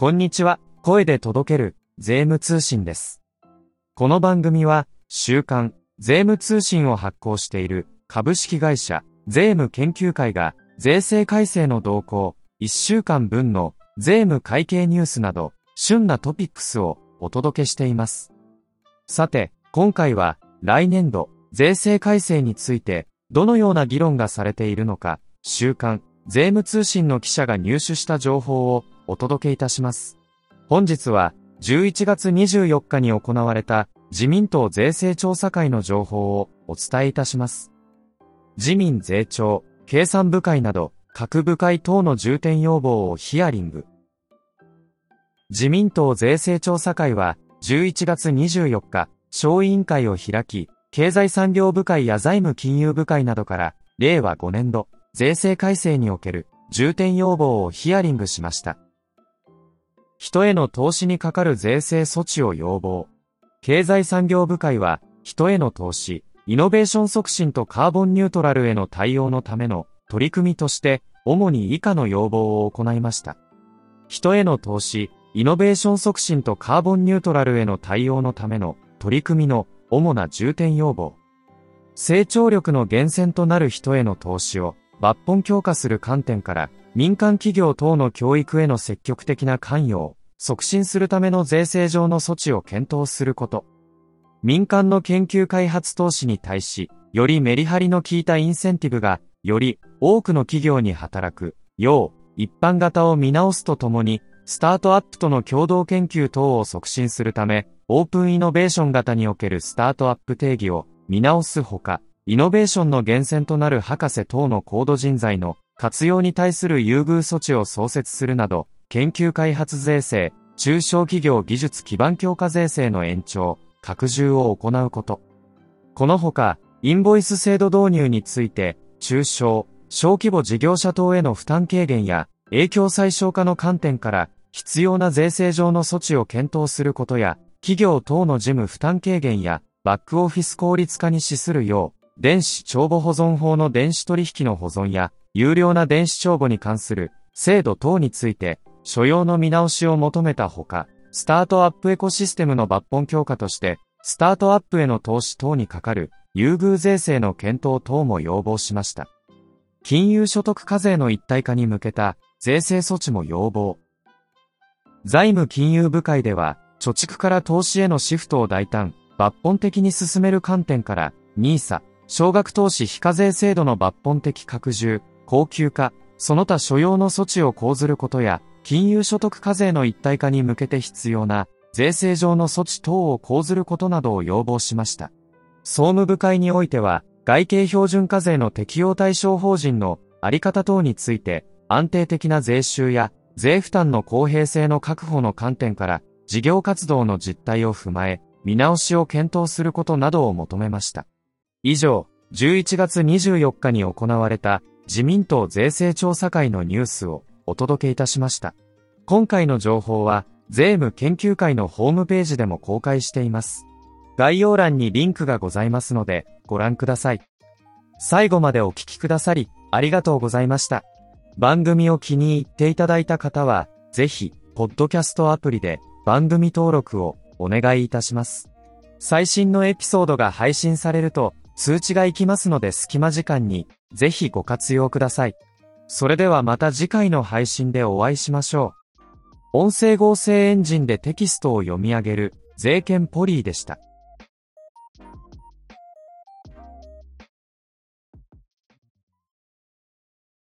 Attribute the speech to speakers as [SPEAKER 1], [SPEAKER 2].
[SPEAKER 1] こんにちは、声で届ける税務通信です。この番組は、週刊税務通信を発行している株式会社税務研究会が税制改正の動向、1週間分の税務会計ニュースなど、旬なトピックスをお届けしています。さて、今回は来年度税制改正についてどのような議論がされているのか、週刊税務通信の記者が入手した情報をお届けいたします。本日は11月24日に行われた自民党税制調査会の情報をお伝えいたします。自民税調、経産部会など各部会等の重点要望をヒアリング。自民党税制調査会は11月24日、小委員会を開き、経済産業部会や財務金融部会などから、令和5年度、税制改正における重点要望をヒアリングしました。人への投資にかかる税制措置を要望。経済産業部会は、人への投資、イノベーション促進とカーボンニュートラルへの対応のための取り組みとして、主に以下の要望を行いました。人への投資、イノベーション促進とカーボンニュートラルへの対応のための取り組みの主な重点要望。成長力の源泉となる人への投資を抜本強化する観点から民間企業等の教育への積極的な関与を促進するための税制上の措置を検討すること。民間の研究開発投資に対し、よりメリハリの効いたインセンティブが、より多くの企業に働く、よう、一般型を見直すとともに、スタートアップとの共同研究等を促進するため、オープンイノベーション型におけるスタートアップ定義を見直すほか、イノベーションの源泉となる博士等の高度人材の活用に対する優遇措置を創設するなど、研究開発税制、中小企業技術基盤強化税制の延長、拡充を行うこと。このほか、インボイス制度導入について、中小、小規模事業者等への負担軽減や、影響最小化の観点から、必要な税制上の措置を検討することや、企業等の事務負担軽減や、バックオフィス効率化に資するよう、電子帳簿保存法の電子取引の保存や、有料な電子帳簿に関する制度等について、所要の見直しを求めたほか、スタートアップエコシステムの抜本強化として、スタートアップへの投資等にかかる優遇税制の検討等も要望しました。金融所得課税の一体化に向けた税制措置も要望。財務金融部会では、貯蓄から投資へのシフトを大胆、抜本的に進める観点から、NISA、少額投資非課税制度の抜本的拡充、高級化、その他所要の措置を講ずることや、金融所得課税の一体化に向けて必要な税制上の措置等を講ずることなどを要望しました。総務部会においては、外形標準課税の適用対象法人のあり方等について、安定的な税収や税負担の公平性の確保の観点から、事業活動の実態を踏まえ、見直しを検討することなどを求めました。以上、11月24日に行われた自民党税制調査会のニュースをお届けいたしました。今回の情報は、税務研究会のホームページでも公開しています。概要欄にリンクがございますので、ご覧ください。最後までお聞きくださり、ありがとうございました。番組を気に入っていただいた方は、ぜひ、ポッドキャストアプリで番組登録をお願いいたします。最新のエピソードが配信されると、通知が行きますので隙間時間に、ぜひご活用ください。それではまた次回の配信でお会いしましょう。音声合成エンジンでテキストを読み上げる、税券ポリーでした。